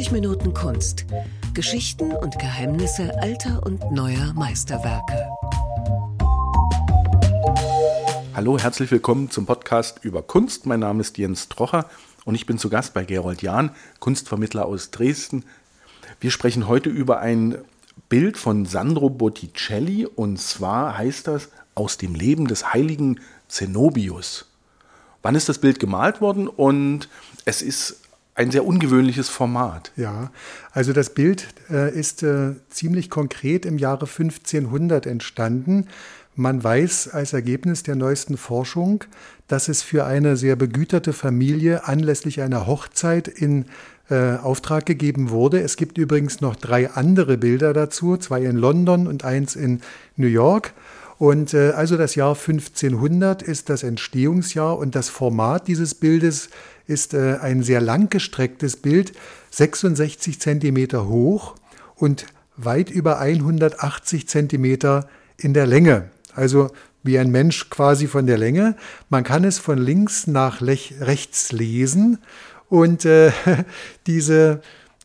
90 Minuten Kunst. Geschichten und Geheimnisse alter und neuer Meisterwerke. Hallo, herzlich willkommen zum Podcast über Kunst. Mein Name ist Jens Trocher und ich bin zu Gast bei Gerold Jahn, Kunstvermittler aus Dresden. Wir sprechen heute über ein Bild von Sandro Botticelli und zwar heißt das aus dem Leben des heiligen Zenobius. Wann ist das Bild gemalt worden? Und es ist ein sehr ungewöhnliches Format. Ja, also das Bild äh, ist äh, ziemlich konkret im Jahre 1500 entstanden. Man weiß als Ergebnis der neuesten Forschung, dass es für eine sehr begüterte Familie anlässlich einer Hochzeit in äh, Auftrag gegeben wurde. Es gibt übrigens noch drei andere Bilder dazu, zwei in London und eins in New York. Und äh, also das Jahr 1500 ist das Entstehungsjahr und das Format dieses Bildes ist äh, ein sehr langgestrecktes Bild, 66 Zentimeter hoch und weit über 180 Zentimeter in der Länge. Also wie ein Mensch quasi von der Länge. Man kann es von links nach rechts lesen und äh, diese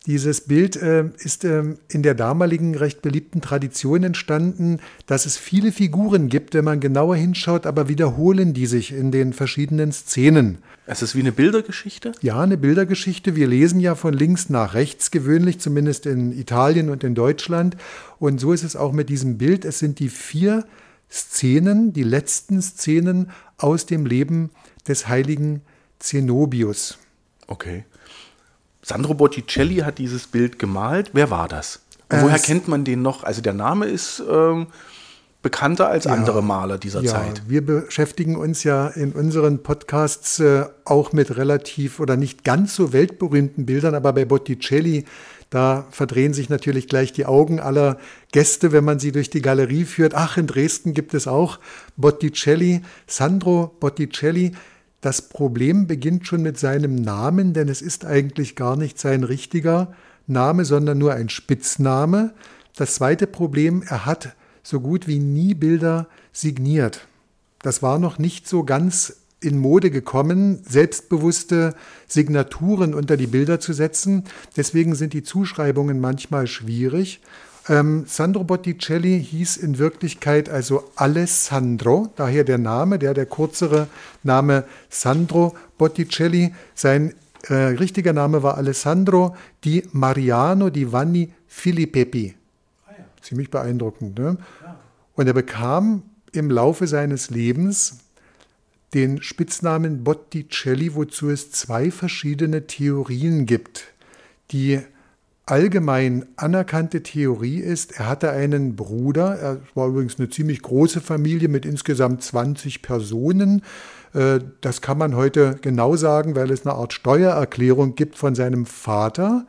dieses Bild äh, ist äh, in der damaligen recht beliebten Tradition entstanden, dass es viele Figuren gibt, wenn man genauer hinschaut, aber wiederholen die sich in den verschiedenen Szenen. Es ist wie eine Bildergeschichte? Ja, eine Bildergeschichte. Wir lesen ja von links nach rechts gewöhnlich, zumindest in Italien und in Deutschland. Und so ist es auch mit diesem Bild. Es sind die vier Szenen, die letzten Szenen aus dem Leben des heiligen Zenobius. Okay. Sandro Botticelli hat dieses Bild gemalt. Wer war das? Und woher kennt man den noch? Also der Name ist ähm, bekannter als ja, andere Maler dieser ja, Zeit. Wir beschäftigen uns ja in unseren Podcasts äh, auch mit relativ oder nicht ganz so weltberühmten Bildern, aber bei Botticelli, da verdrehen sich natürlich gleich die Augen aller Gäste, wenn man sie durch die Galerie führt. Ach, in Dresden gibt es auch Botticelli, Sandro Botticelli das Problem beginnt schon mit seinem Namen, denn es ist eigentlich gar nicht sein richtiger Name, sondern nur ein Spitzname. Das zweite Problem, er hat so gut wie nie Bilder signiert. Das war noch nicht so ganz in Mode gekommen, selbstbewusste Signaturen unter die Bilder zu setzen. Deswegen sind die Zuschreibungen manchmal schwierig. Ähm, Sandro Botticelli hieß in Wirklichkeit also Alessandro, daher der Name, der der kürzere Name Sandro Botticelli. Sein äh, richtiger Name war Alessandro di Mariano di Vanni Filippepi. Ah, ja. Ziemlich beeindruckend. Ne? Ja. Und er bekam im Laufe seines Lebens den Spitznamen Botticelli, wozu es zwei verschiedene Theorien gibt, die allgemein anerkannte Theorie ist, er hatte einen Bruder, er war übrigens eine ziemlich große Familie mit insgesamt 20 Personen. Äh, das kann man heute genau sagen, weil es eine Art Steuererklärung gibt von seinem Vater,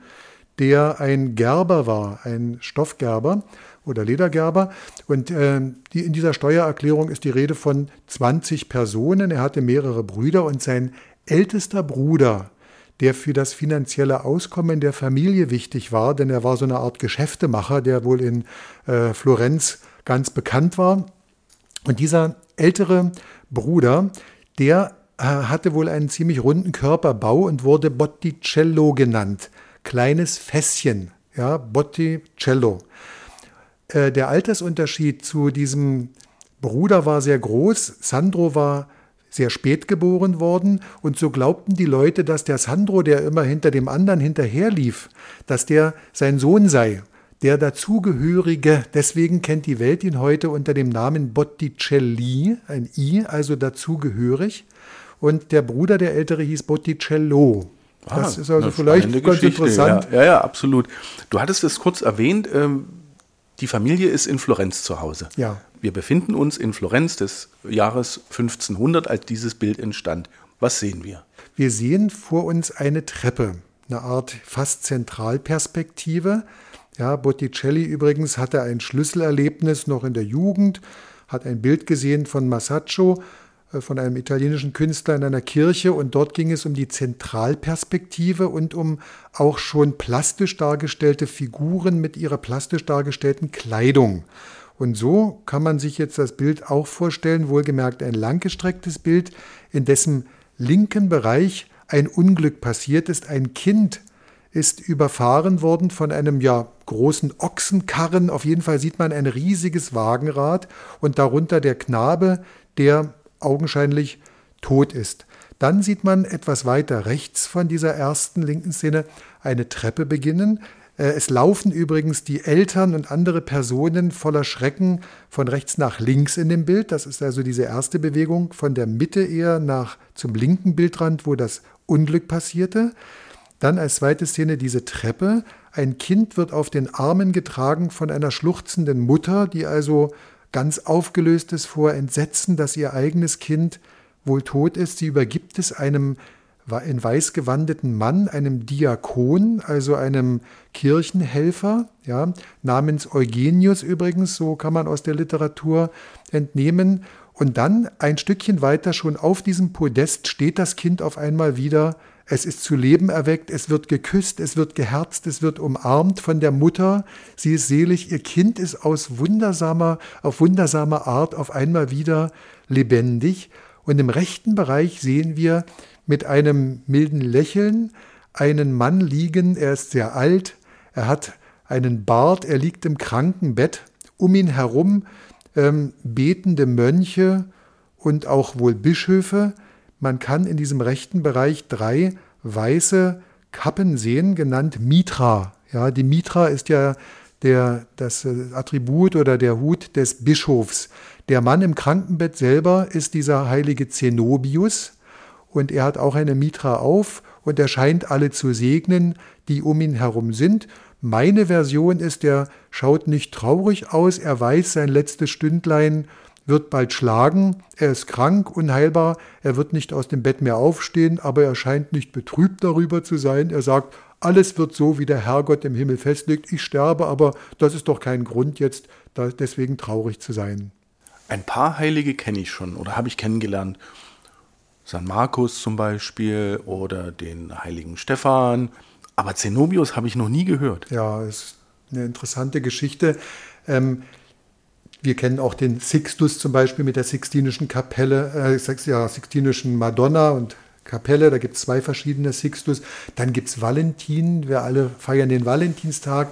der ein Gerber war, ein Stoffgerber oder Ledergerber. Und äh, in dieser Steuererklärung ist die Rede von 20 Personen. Er hatte mehrere Brüder und sein ältester Bruder der für das finanzielle Auskommen der Familie wichtig war, denn er war so eine Art Geschäftemacher, der wohl in äh, Florenz ganz bekannt war. Und dieser ältere Bruder, der äh, hatte wohl einen ziemlich runden Körperbau und wurde Botticello genannt. Kleines Fässchen, ja, Botticello. Äh, der Altersunterschied zu diesem Bruder war sehr groß. Sandro war sehr spät geboren worden und so glaubten die Leute, dass der Sandro, der immer hinter dem anderen hinterherlief, dass der sein Sohn sei, der dazugehörige. Deswegen kennt die Welt ihn heute unter dem Namen Botticelli, ein I, also dazugehörig. Und der Bruder, der ältere, hieß Botticello. Das ah, ist also vielleicht ganz Geschichte. interessant. Ja, ja, ja, absolut. Du hattest es kurz erwähnt, ähm, die Familie ist in Florenz zu Hause. Ja. Wir befinden uns in Florenz des Jahres 1500, als dieses Bild entstand. Was sehen wir? Wir sehen vor uns eine Treppe, eine Art fast Zentralperspektive. Ja, Botticelli übrigens hatte ein Schlüsselerlebnis noch in der Jugend, hat ein Bild gesehen von Masaccio, äh, von einem italienischen Künstler in einer Kirche und dort ging es um die Zentralperspektive und um auch schon plastisch dargestellte Figuren mit ihrer plastisch dargestellten Kleidung. Und so kann man sich jetzt das Bild auch vorstellen, wohlgemerkt ein langgestrecktes Bild, in dessen linken Bereich ein Unglück passiert ist. Ein Kind ist überfahren worden von einem ja großen Ochsenkarren. Auf jeden Fall sieht man ein riesiges Wagenrad und darunter der Knabe, der augenscheinlich tot ist. Dann sieht man etwas weiter rechts von dieser ersten linken Szene eine Treppe beginnen. Äh, es laufen übrigens die Eltern und andere Personen voller Schrecken von rechts nach links in dem Bild. Das ist also diese erste Bewegung von der Mitte eher nach zum linken Bildrand, wo das Unglück passierte. Dann als zweite Szene diese Treppe. Ein Kind wird auf den Armen getragen von einer schluchzenden Mutter, die also ganz aufgelöst ist vor Entsetzen, dass ihr eigenes Kind wohl tot ist. Sie übergibt es einem in weiß gewandeten Mann, einem Diakon, also einem Kirchenhelfer, ja, namens Eugenius übrigens, so kann man aus der Literatur entnehmen. Und dann ein Stückchen weiter schon auf diesem Podest steht das Kind auf einmal wieder. Es ist zu Leben erweckt, es wird geküsst, es wird geherzt, es wird umarmt von der Mutter. Sie ist selig, ihr Kind ist aus wundersamer, auf wundersame Art auf einmal wieder lebendig. Und im rechten Bereich sehen wir mit einem milden Lächeln einen Mann liegen, er ist sehr alt, er hat einen Bart, er liegt im Krankenbett, um ihn herum ähm, betende Mönche und auch wohl Bischöfe. Man kann in diesem rechten Bereich drei weiße Kappen sehen, genannt Mitra. Ja, die Mitra ist ja der, das äh, Attribut oder der Hut des Bischofs. Der Mann im Krankenbett selber ist dieser heilige Zenobius, und er hat auch eine Mitra auf und er scheint alle zu segnen, die um ihn herum sind. Meine Version ist, er schaut nicht traurig aus, er weiß, sein letztes Stündlein wird bald schlagen, er ist krank, unheilbar, er wird nicht aus dem Bett mehr aufstehen, aber er scheint nicht betrübt darüber zu sein. Er sagt, alles wird so, wie der Herrgott im Himmel festlegt. Ich sterbe, aber das ist doch kein Grund jetzt, deswegen traurig zu sein. Ein paar Heilige kenne ich schon oder habe ich kennengelernt. San Markus zum Beispiel oder den heiligen Stephan. Aber Zenobius habe ich noch nie gehört. Ja, ist eine interessante Geschichte. Ähm, wir kennen auch den Sixtus zum Beispiel mit der Sixtinischen Kapelle, äh, ja, Sixtinischen Madonna und Kapelle. Da gibt es zwei verschiedene Sixtus. Dann gibt es Valentin. Wir alle feiern den Valentinstag.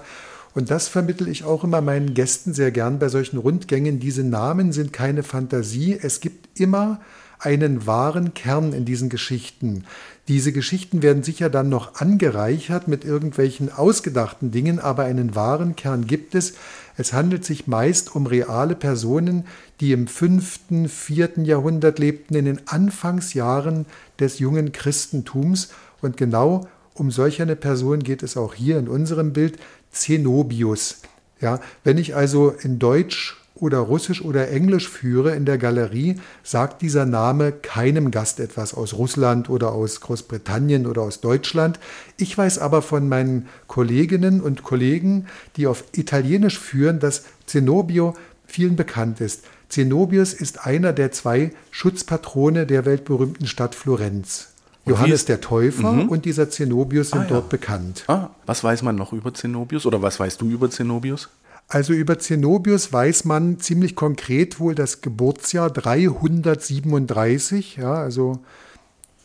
Und das vermittel ich auch immer meinen Gästen sehr gern bei solchen Rundgängen. Diese Namen sind keine Fantasie. Es gibt immer einen wahren Kern in diesen Geschichten. Diese Geschichten werden sicher dann noch angereichert mit irgendwelchen ausgedachten Dingen, aber einen wahren Kern gibt es. Es handelt sich meist um reale Personen, die im fünften, vierten Jahrhundert lebten, in den Anfangsjahren des jungen Christentums. Und genau um solch eine Person geht es auch hier in unserem Bild, Zenobius. Ja, wenn ich also in Deutsch oder Russisch oder Englisch führe in der Galerie, sagt dieser Name keinem Gast etwas aus Russland oder aus Großbritannien oder aus Deutschland. Ich weiß aber von meinen Kolleginnen und Kollegen, die auf Italienisch führen, dass Zenobio vielen bekannt ist. Zenobius ist einer der zwei Schutzpatrone der weltberühmten Stadt Florenz. Johannes der Täufer mhm. und dieser Zenobius sind ah, ja. dort bekannt. Ah, was weiß man noch über Zenobius oder was weißt du über Zenobius? Also über Zenobius weiß man ziemlich konkret wohl das Geburtsjahr 337. Ja, also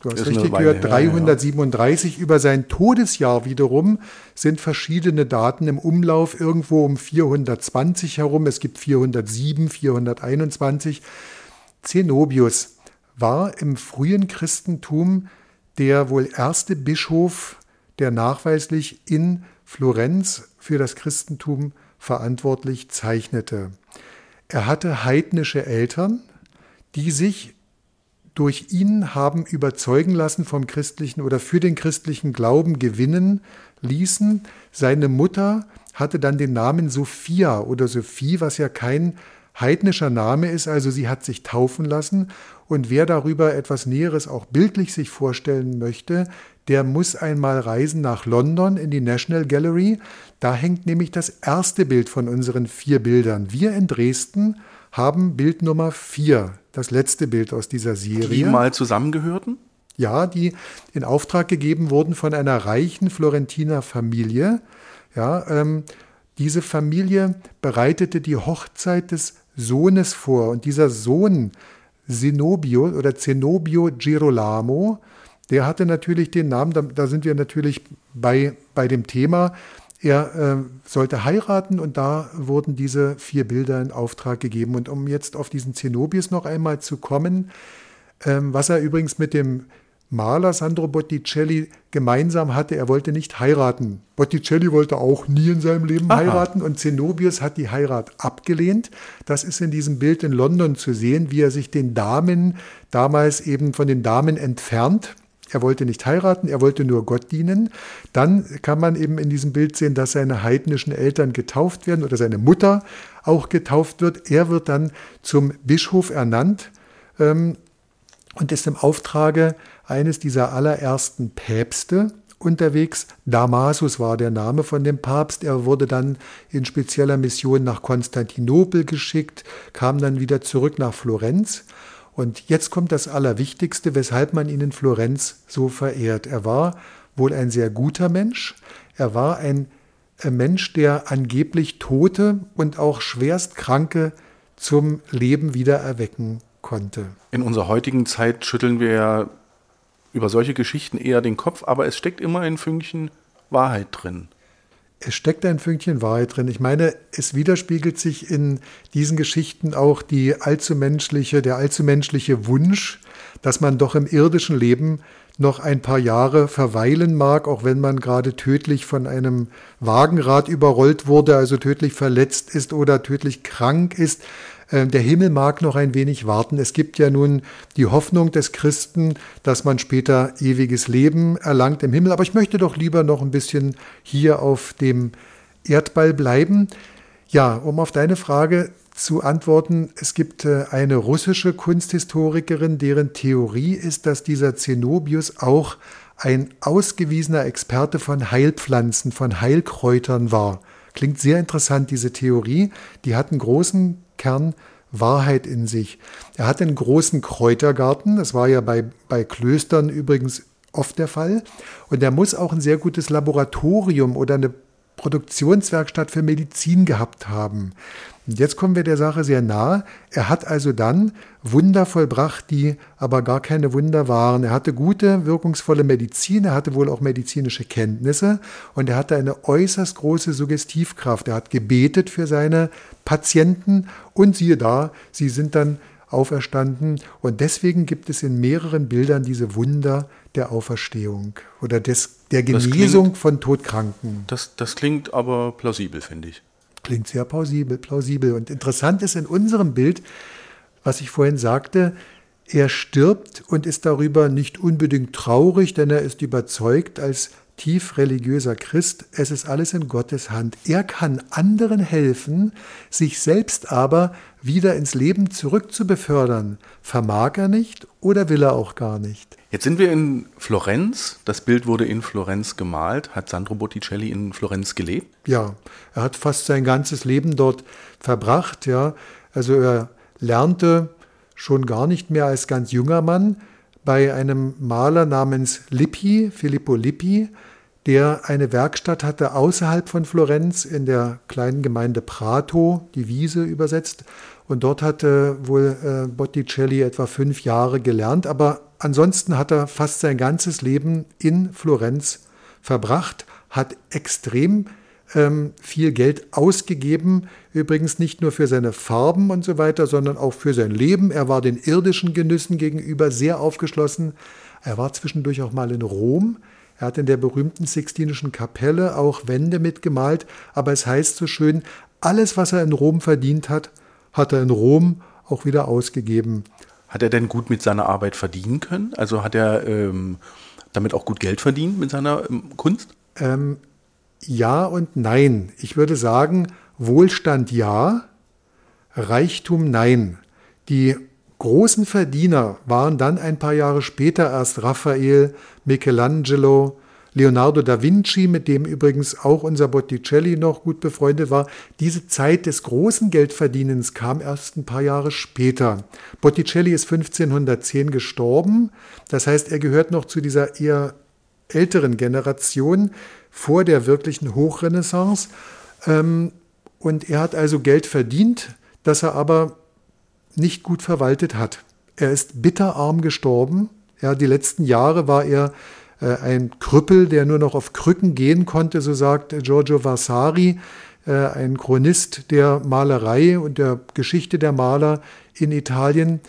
du hast richtig gehört, 337. Ja, ja. Über sein Todesjahr wiederum sind verschiedene Daten im Umlauf, irgendwo um 420 herum. Es gibt 407, 421. Zenobius war im frühen Christentum der wohl erste Bischof, der nachweislich in Florenz für das Christentum verantwortlich zeichnete. Er hatte heidnische Eltern, die sich durch ihn haben überzeugen lassen vom christlichen oder für den christlichen Glauben gewinnen ließen. Seine Mutter hatte dann den Namen Sophia oder Sophie, was ja kein heidnischer Name ist, also sie hat sich taufen lassen. Und wer darüber etwas Näheres auch bildlich sich vorstellen möchte, der muss einmal reisen nach London in die National Gallery. Da hängt nämlich das erste Bild von unseren vier Bildern. Wir in Dresden haben Bild Nummer vier, das letzte Bild aus dieser Serie. Die mal zusammengehörten? Ja, die in Auftrag gegeben wurden von einer reichen Florentiner Familie. Ja, ähm, diese Familie bereitete die Hochzeit des Sohnes vor und dieser Sohn Zenobio oder Zenobio Girolamo, der hatte natürlich den Namen, da, da sind wir natürlich bei, bei dem Thema, er äh, sollte heiraten und da wurden diese vier Bilder in Auftrag gegeben. Und um jetzt auf diesen Zenobius noch einmal zu kommen, ähm, was er übrigens mit dem Maler Sandro Botticelli gemeinsam hatte, er wollte nicht heiraten. Botticelli wollte auch nie in seinem Leben Aha. heiraten und Zenobius hat die Heirat abgelehnt. Das ist in diesem Bild in London zu sehen, wie er sich den Damen damals eben von den Damen entfernt. Er wollte nicht heiraten, er wollte nur Gott dienen. Dann kann man eben in diesem Bild sehen, dass seine heidnischen Eltern getauft werden oder seine Mutter auch getauft wird. Er wird dann zum Bischof ernannt ähm, und ist im Auftrage eines dieser allerersten Päpste unterwegs. Damasus war der Name von dem Papst. Er wurde dann in spezieller Mission nach Konstantinopel geschickt, kam dann wieder zurück nach Florenz. Und jetzt kommt das Allerwichtigste, weshalb man ihn in Florenz so verehrt. Er war wohl ein sehr guter Mensch. Er war ein Mensch, der angeblich Tote und auch Schwerstkranke zum Leben wieder erwecken konnte. In unserer heutigen Zeit schütteln wir ja über solche Geschichten eher den Kopf, aber es steckt immer ein Fünkchen Wahrheit drin. Es steckt ein Fünkchen Wahrheit drin. Ich meine, es widerspiegelt sich in diesen Geschichten auch die allzu menschliche, der allzu menschliche Wunsch, dass man doch im irdischen Leben noch ein paar Jahre verweilen mag, auch wenn man gerade tödlich von einem Wagenrad überrollt wurde, also tödlich verletzt ist oder tödlich krank ist. Ähm, der Himmel mag noch ein wenig warten. Es gibt ja nun die Hoffnung des Christen, dass man später ewiges Leben erlangt im Himmel. Aber ich möchte doch lieber noch ein bisschen hier auf dem Erdball bleiben. Ja, um auf deine Frage zu antworten, es gibt äh, eine russische Kunsthistorikerin, deren Theorie ist, dass dieser Zenobius auch ein ausgewiesener Experte von Heilpflanzen, von Heilkräutern war. Klingt sehr interessant, diese Theorie. Die hat einen großen Kern Wahrheit in sich. Er hatte einen großen Kräutergarten, das war ja bei, bei Klöstern übrigens oft der Fall. Und er muss auch ein sehr gutes Laboratorium oder eine Produktionswerkstatt für Medizin gehabt haben. Und jetzt kommen wir der Sache sehr nahe. Er hat also dann Wunder vollbracht, die aber gar keine Wunder waren. Er hatte gute, wirkungsvolle Medizin, er hatte wohl auch medizinische Kenntnisse und er hatte eine äußerst große Suggestivkraft. Er hat gebetet für seine Patienten und siehe da, sie sind dann auferstanden. Und deswegen gibt es in mehreren Bildern diese Wunder der Auferstehung oder des, der Genesung klingt, von Todkranken. Das, das klingt aber plausibel, finde ich. Klingt sehr plausibel, plausibel. Und interessant ist in unserem Bild, was ich vorhin sagte, er stirbt und ist darüber nicht unbedingt traurig, denn er ist überzeugt als tief religiöser Christ, es ist alles in Gottes Hand. Er kann anderen helfen, sich selbst aber wieder ins Leben zurückzubefördern. Vermag er nicht oder will er auch gar nicht? Jetzt sind wir in Florenz. Das Bild wurde in Florenz gemalt. Hat Sandro Botticelli in Florenz gelebt? Ja, er hat fast sein ganzes Leben dort verbracht. Ja, also er lernte schon gar nicht mehr als ganz junger Mann bei einem Maler namens Lippi, Filippo Lippi, der eine Werkstatt hatte außerhalb von Florenz in der kleinen Gemeinde Prato, die Wiese übersetzt. Und dort hatte wohl äh, Botticelli etwa fünf Jahre gelernt, aber ansonsten hat er fast sein ganzes Leben in Florenz verbracht, hat extrem ähm, viel Geld ausgegeben, übrigens nicht nur für seine Farben und so weiter, sondern auch für sein Leben. Er war den irdischen Genüssen gegenüber sehr aufgeschlossen. Er war zwischendurch auch mal in Rom. Er hat in der berühmten Sixtinischen Kapelle auch Wände mitgemalt, aber es heißt so schön, alles, was er in Rom verdient hat, hat er in Rom auch wieder ausgegeben. Hat er denn gut mit seiner Arbeit verdienen können? Also hat er ähm, damit auch gut Geld verdient mit seiner ähm, Kunst? Ähm, ja und nein. Ich würde sagen, Wohlstand ja, Reichtum nein. Die großen Verdiener waren dann ein paar Jahre später erst Raphael, Michelangelo, Leonardo da Vinci, mit dem übrigens auch unser Botticelli noch gut befreundet war. Diese Zeit des großen Geldverdienens kam erst ein paar Jahre später. Botticelli ist 1510 gestorben, das heißt, er gehört noch zu dieser eher älteren Generation vor der wirklichen Hochrenaissance. Ähm, und er hat also Geld verdient, das er aber nicht gut verwaltet hat. Er ist bitterarm gestorben Ja, die letzten Jahre war er äh, ein Krüppel, der nur noch auf Krücken gehen konnte, so sagt Giorgio Vasari, äh, ein Chronist der Malerei und der Geschichte der Maler in Italien.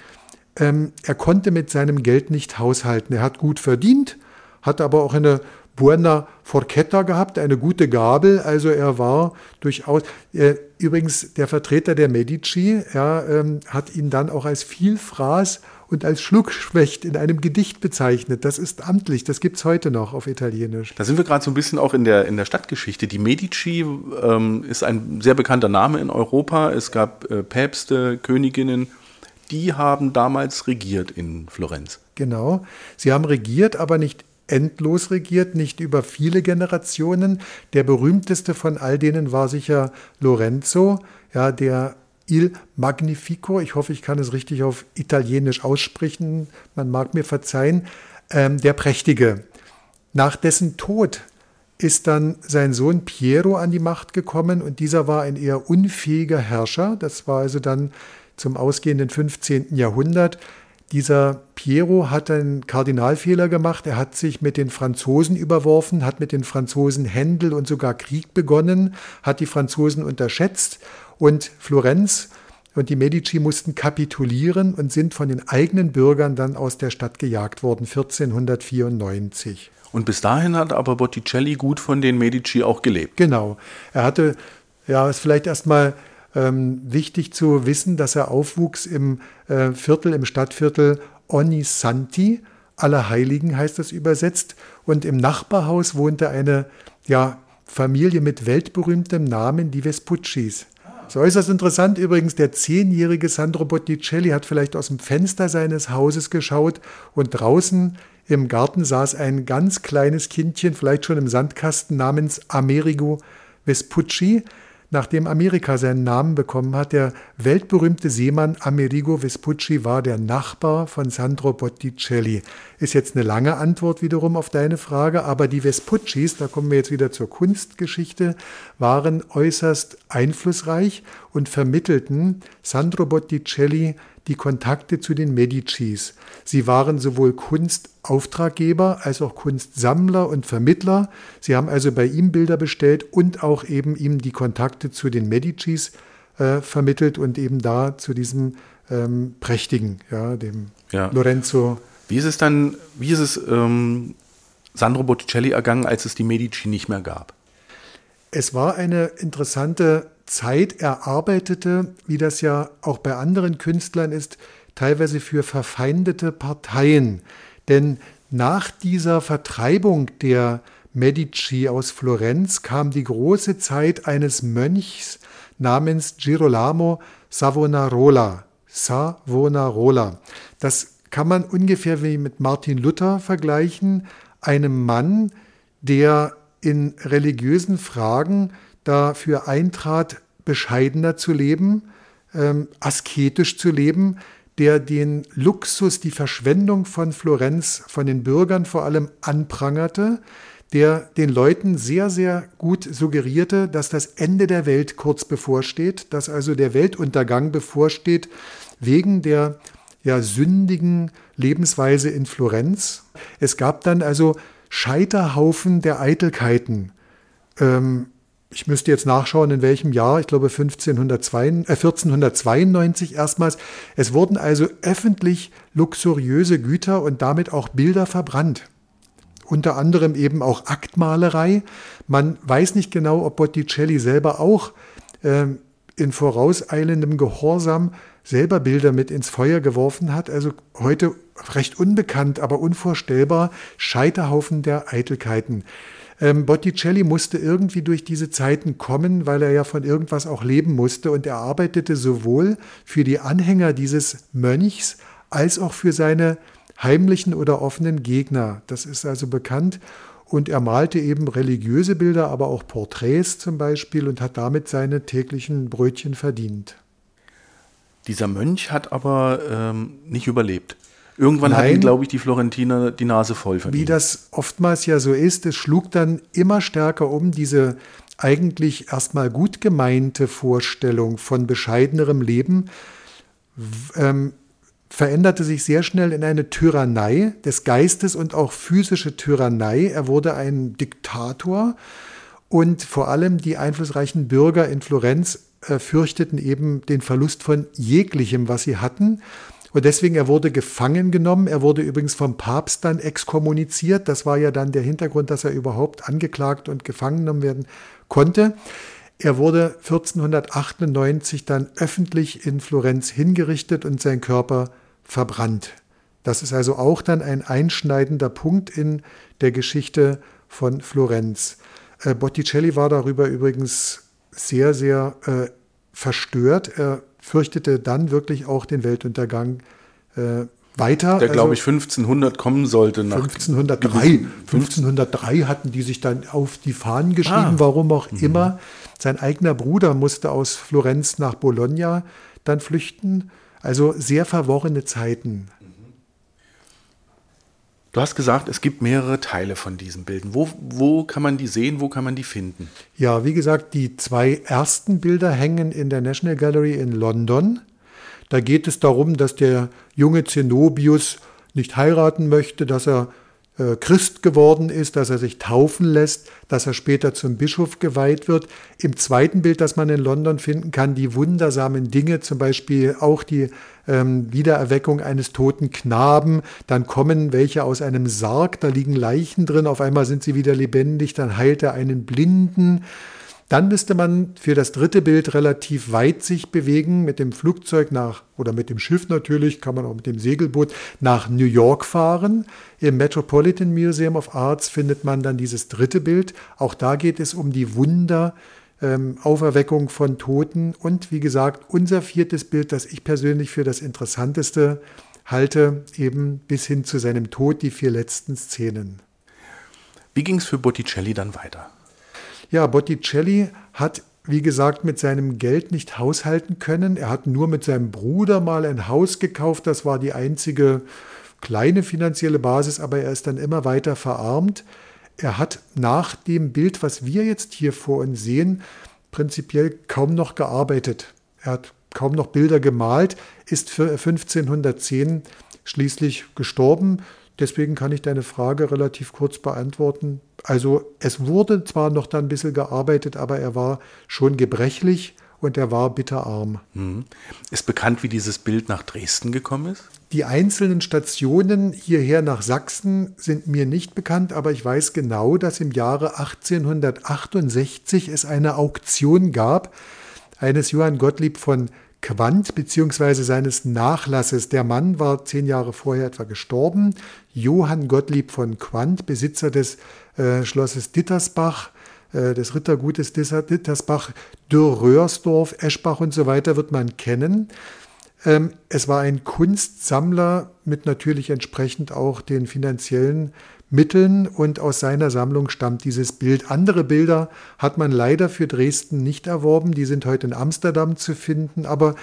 Ähm, er konnte mit seinem Geld nicht haushalten. Er hat gut verdient, hat aber auch eine Buona Forchetta gehabt, eine gute Gabel. Also er war durchaus. Äh, übrigens, der Vertreter der Medici ja, ähm, hat ihn dann auch als Vielfraß und als Schluckschwächt in einem Gedicht bezeichnet. Das ist amtlich, das gibt es heute noch auf Italienisch. Da sind wir gerade so ein bisschen auch in der, in der Stadtgeschichte. Die Medici ähm, ist ein sehr bekannter Name in Europa. Es gab äh, Päpste, Königinnen, die haben damals regiert in Florenz. Genau, sie haben regiert, aber nicht endlos regiert, nicht über viele Generationen. Der berühmteste von all denen war sicher Lorenzo, ja, der Il Magnifico, ich hoffe, ich kann es richtig auf Italienisch aussprechen, man mag mir verzeihen, ähm, der Prächtige. Nach dessen Tod ist dann sein Sohn Piero an die Macht gekommen und dieser war ein eher unfähiger Herrscher. Das war also dann zum ausgehenden 15. Jahrhundert. Dieser Piero hat einen Kardinalfehler gemacht. Er hat sich mit den Franzosen überworfen, hat mit den Franzosen Händel und sogar Krieg begonnen, hat die Franzosen unterschätzt und Florenz und die Medici mussten kapitulieren und sind von den eigenen Bürgern dann aus der Stadt gejagt worden, 1494. Und bis dahin hat aber Botticelli gut von den Medici auch gelebt. Genau. Er hatte, ja, ist vielleicht erstmal ähm, wichtig zu wissen, dass er aufwuchs im äh, Viertel, im Stadtviertel Ognissanti, Allerheiligen heißt das übersetzt. Und im Nachbarhaus wohnte eine ja, Familie mit weltberühmtem Namen, die Vespuccis. So äußerst interessant übrigens, der zehnjährige Sandro Botticelli hat vielleicht aus dem Fenster seines Hauses geschaut und draußen im Garten saß ein ganz kleines Kindchen, vielleicht schon im Sandkasten, namens Amerigo Vespucci, Nachdem Amerika seinen Namen bekommen hat, der weltberühmte Seemann Amerigo Vespucci war der Nachbar von Sandro Botticelli. Ist jetzt eine lange Antwort wiederum auf deine Frage, aber die Vespuccis, da kommen wir jetzt wieder zur Kunstgeschichte, waren äußerst einflussreich und vermittelten Sandro Botticelli die Kontakte zu den Medicis. Sie waren sowohl Kunstauftraggeber als auch Kunstsammler und Vermittler. Sie haben also bei ihm Bilder bestellt und auch eben ihm die Kontakte zu den Medicis äh, vermittelt und eben da zu diesem ähm, prächtigen, ja, dem ja. Lorenzo. Wie ist es dann, wie ist es ähm, Sandro Botticelli ergangen, als es die Medici nicht mehr gab? Es war eine interessante Zeit erarbeitete, wie das ja auch bei anderen Künstlern ist, teilweise für verfeindete Parteien. Denn nach dieser Vertreibung der Medici aus Florenz kam die große Zeit eines Mönchs namens Girolamo Savonarola. Savonarola. Das kann man ungefähr wie mit Martin Luther vergleichen, einem Mann, der in religiösen Fragen dafür eintrat, bescheidener zu leben, ähm, asketisch zu leben, der den Luxus, die Verschwendung von Florenz, von den Bürgern vor allem anprangerte, der den Leuten sehr, sehr gut suggerierte, dass das Ende der Welt kurz bevorsteht, dass also der Weltuntergang bevorsteht wegen der ja, sündigen Lebensweise in Florenz. Es gab dann also Scheiterhaufen der Eitelkeiten. Ähm, ich müsste jetzt nachschauen, in welchem Jahr, ich glaube 1502, äh 1492 erstmals. Es wurden also öffentlich luxuriöse Güter und damit auch Bilder verbrannt. Unter anderem eben auch Aktmalerei. Man weiß nicht genau, ob Botticelli selber auch äh, in vorauseilendem Gehorsam selber Bilder mit ins Feuer geworfen hat. Also heute recht unbekannt, aber unvorstellbar. Scheiterhaufen der Eitelkeiten. Ähm, Botticelli musste irgendwie durch diese Zeiten kommen, weil er ja von irgendwas auch leben musste und er arbeitete sowohl für die Anhänger dieses Mönchs als auch für seine heimlichen oder offenen Gegner. Das ist also bekannt. Und er malte eben religiöse Bilder, aber auch Porträts zum Beispiel und hat damit seine täglichen Brötchen verdient. Dieser Mönch hat aber ähm, nicht überlebt. Irgendwann Nein, hatten, glaube ich, die Florentiner die Nase voll von Wie ihm. das oftmals ja so ist, es schlug dann immer stärker um diese eigentlich erstmal gut gemeinte Vorstellung von bescheidenerem Leben, ähm, veränderte sich sehr schnell in eine Tyrannei des Geistes und auch physische Tyrannei. Er wurde ein Diktator und vor allem die einflussreichen Bürger in Florenz äh, fürchteten eben den Verlust von jeglichem, was sie hatten. Und deswegen, er wurde gefangen genommen. Er wurde übrigens vom Papst dann exkommuniziert. Das war ja dann der Hintergrund, dass er überhaupt angeklagt und gefangen genommen werden konnte. Er wurde 1498 dann öffentlich in Florenz hingerichtet und sein Körper verbrannt. Das ist also auch dann ein einschneidender Punkt in der Geschichte von Florenz. Äh, Botticelli war darüber übrigens sehr, sehr äh, verstört. Er fürchtete dann wirklich auch den Weltuntergang äh, weiter. Der, glaube ich, 1500 kommen sollte. Nach 1503. 1503 hatten die sich dann auf die Fahnen geschrieben, ah. warum auch mhm. immer. Sein eigener Bruder musste aus Florenz nach Bologna dann flüchten. Also sehr verworrene Zeiten. Du hast gesagt, es gibt mehrere Teile von diesen Bildern. Wo, wo kann man die sehen, wo kann man die finden? Ja, wie gesagt, die zwei ersten Bilder hängen in der National Gallery in London. Da geht es darum, dass der junge Zenobius nicht heiraten möchte, dass er Christ geworden ist, dass er sich taufen lässt, dass er später zum Bischof geweiht wird. Im zweiten Bild, das man in London finden kann, die wundersamen Dinge, zum Beispiel auch die ähm, Wiedererweckung eines toten Knaben. Dann kommen welche aus einem Sarg, da liegen Leichen drin, auf einmal sind sie wieder lebendig, dann heilt er einen Blinden. Dann müsste man für das dritte Bild relativ weit sich bewegen, mit dem Flugzeug nach oder mit dem Schiff natürlich, kann man auch mit dem Segelboot nach New York fahren. Im Metropolitan Museum of Arts findet man dann dieses dritte Bild. Auch da geht es um die Wunder ähm, Auferweckung von Toten. Und wie gesagt, unser viertes Bild, das ich persönlich für das interessanteste halte, eben bis hin zu seinem Tod, die vier letzten Szenen. Wie ging es für Botticelli dann weiter? Ja, Botticelli hat, wie gesagt, mit seinem Geld nicht haushalten können. Er hat nur mit seinem Bruder mal ein Haus gekauft. Das war die einzige kleine finanzielle Basis, aber er ist dann immer weiter verarmt. Er hat nach dem Bild, was wir jetzt hier vor uns sehen, prinzipiell kaum noch gearbeitet. Er hat kaum noch Bilder gemalt, ist für 1510 schließlich gestorben. Deswegen kann ich deine Frage relativ kurz beantworten. Also es wurde zwar noch dann ein bisschen gearbeitet, aber er war schon gebrechlich und er war bitterarm. Mhm. Ist bekannt, wie dieses Bild nach Dresden gekommen ist? Die einzelnen Stationen hierher nach Sachsen sind mir nicht bekannt, aber ich weiß genau, dass im Jahre 1868 es eine Auktion gab eines Johann Gottlieb von Quandt beziehungsweise seines Nachlasses. Der Mann war zehn Jahre vorher etwa gestorben. Johann Gottlieb von Quandt, Besitzer des äh, Schlosses Dittersbach, äh, des Rittergutes Dittersbach, Dürr-Röhrsdorf, Eschbach und so weiter wird man kennen. Ähm, es war ein Kunstsammler mit natürlich entsprechend auch den finanziellen Mitteln und aus seiner Sammlung stammt dieses Bild. Andere Bilder hat man leider für Dresden nicht erworben, die sind heute in Amsterdam zu finden, aber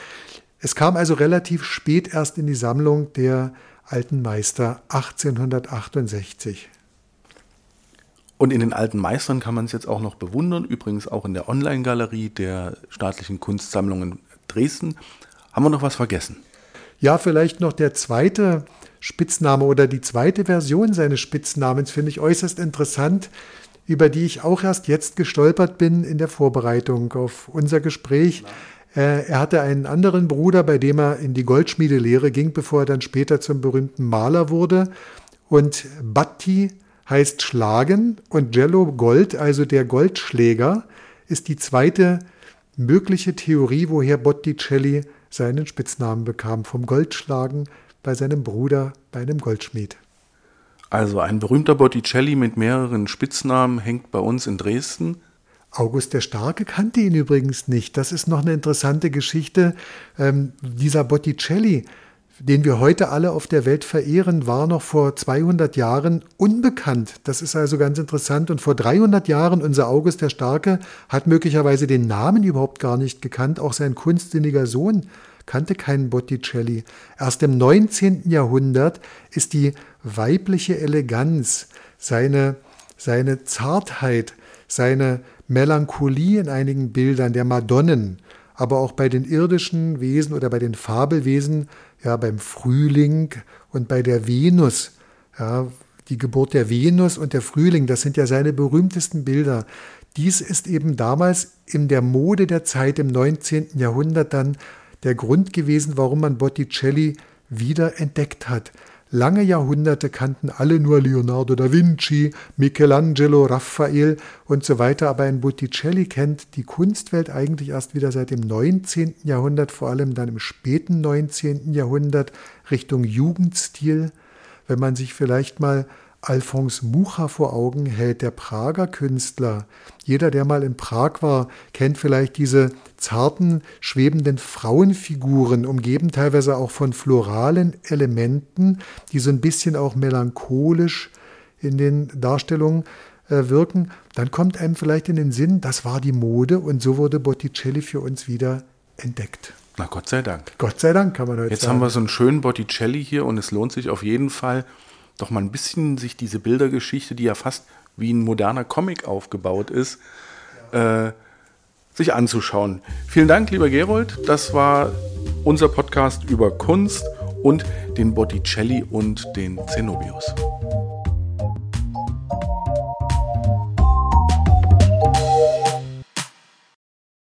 es kam also relativ spät erst in die Sammlung der alten Meister 1868. Und in den alten Meistern kann man es jetzt auch noch bewundern, übrigens auch in der Online-Galerie der staatlichen Kunstsammlungen Dresden. Haben wir noch was vergessen? Ja, vielleicht noch der zweite Spitzname oder die zweite Version seines Spitznamens finde ich äußerst interessant, über die ich auch erst jetzt gestolpert bin in der Vorbereitung auf unser Gespräch. Äh, er hatte einen anderen Bruder, bei dem er in die Goldschmiedelehre ging, bevor er dann später zum berühmten Maler wurde. Und Batti heißt schlagen und Jello Gold, also der Goldschläger, ist die zweite mögliche Theorie, woher Botticelli seinen Spitznamen bekam. Vom Goldschlagen bei seinem Bruder, bei einem Goldschmied. Also ein berühmter Botticelli mit mehreren Spitznamen hängt bei uns in Dresden. August der Starke kannte ihn übrigens nicht. Das ist noch eine interessante Geschichte. Ähm, dieser Botticelli, den wir heute alle auf der Welt verehren, war noch vor 200 Jahren unbekannt. Das ist also ganz interessant. Und vor 300 Jahren, unser August der Starke hat möglicherweise den Namen überhaupt gar nicht gekannt. Auch sein kunstsinniger Sohn kannte keinen Botticelli. Erst im 19. Jahrhundert ist die weibliche Eleganz, seine, seine Zartheit, seine Melancholie in einigen Bildern der Madonnen, aber auch bei den irdischen Wesen oder bei den Fabelwesen ja, beim Frühling und bei der Venus. Ja, die Geburt der Venus und der Frühling, das sind ja seine berühmtesten Bilder. Dies ist eben damals in der Mode der Zeit im 19. Jahrhundert dann der Grund gewesen, warum man Botticelli wieder entdeckt hat. Lange Jahrhunderte kannten alle nur Leonardo da Vinci, Michelangelo, Raphael und so weiter, aber ein Botticelli kennt die Kunstwelt eigentlich erst wieder seit dem 19. Jahrhundert, vor allem dann im späten 19. Jahrhundert Richtung Jugendstil. Wenn man sich vielleicht mal Alphonse Mucha vor Augen hält, der Prager Künstler. Jeder, der mal in Prag war, kennt vielleicht diese zarten, schwebenden Frauenfiguren, umgeben teilweise auch von floralen Elementen, die so ein bisschen auch melancholisch in den Darstellungen äh, wirken. Dann kommt einem vielleicht in den Sinn, das war die Mode und so wurde Botticelli für uns wieder entdeckt. Na Gott sei Dank. Gott sei Dank kann man heute Jetzt sagen. haben wir so einen schönen Botticelli hier und es lohnt sich auf jeden Fall, doch mal ein bisschen sich diese Bildergeschichte, die ja fast wie ein moderner Comic aufgebaut ist, äh, sich anzuschauen. Vielen Dank, lieber Gerold. Das war unser Podcast über Kunst und den Botticelli und den Zenobius.